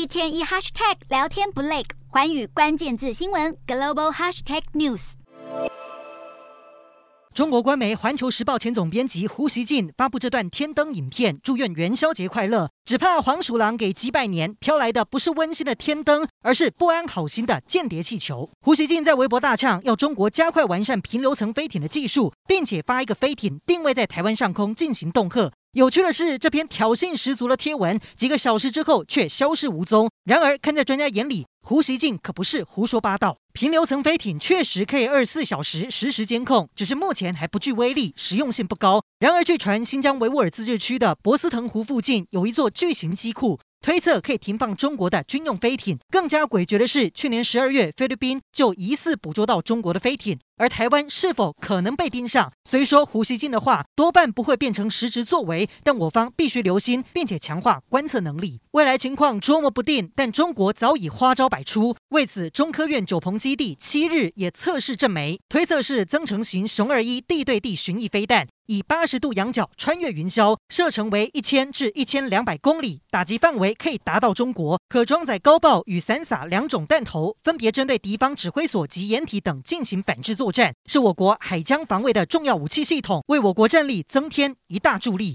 一天一 hashtag 聊天不累，寰宇关键字新闻 global hashtag news。中国官媒《环球时报》前总编辑胡锡进发布这段天灯影片，祝愿元宵节快乐。只怕黄鼠狼给鸡拜年，飘来的不是温馨的天灯，而是不安好心的间谍气球。胡锡进在微博大呛，要中国加快完善平流层飞艇的技术，并且发一个飞艇定位在台湾上空进行恫吓。有趣的是，这篇挑衅十足的贴文，几个小时之后却消失无踪。然而，看在专家眼里，胡锡进可不是胡说八道。平流层飞艇确实可以二十四小时实时监控，只是目前还不具威力，实用性不高。然而，据传新疆维吾尔自治区的博斯腾湖附近有一座巨型机库。推测可以停放中国的军用飞艇。更加诡谲的是，去年十二月，菲律宾就疑似捕捉到中国的飞艇，而台湾是否可能被盯上？虽说胡锡进的话多半不会变成实质作为，但我方必须留心，并且强化观测能力。未来情况捉摸不定，但中国早已花招百出。为此，中科院九鹏基地七日也测试阵媒，推测是增程型雄二一地对地巡弋飞弹。以八十度仰角穿越云霄，射程为一千至一千两百公里，打击范围可以达到中国，可装载高爆与散洒两种弹头，分别针对敌方指挥所及掩体等进行反制作战，是我国海疆防卫的重要武器系统，为我国战力增添一大助力。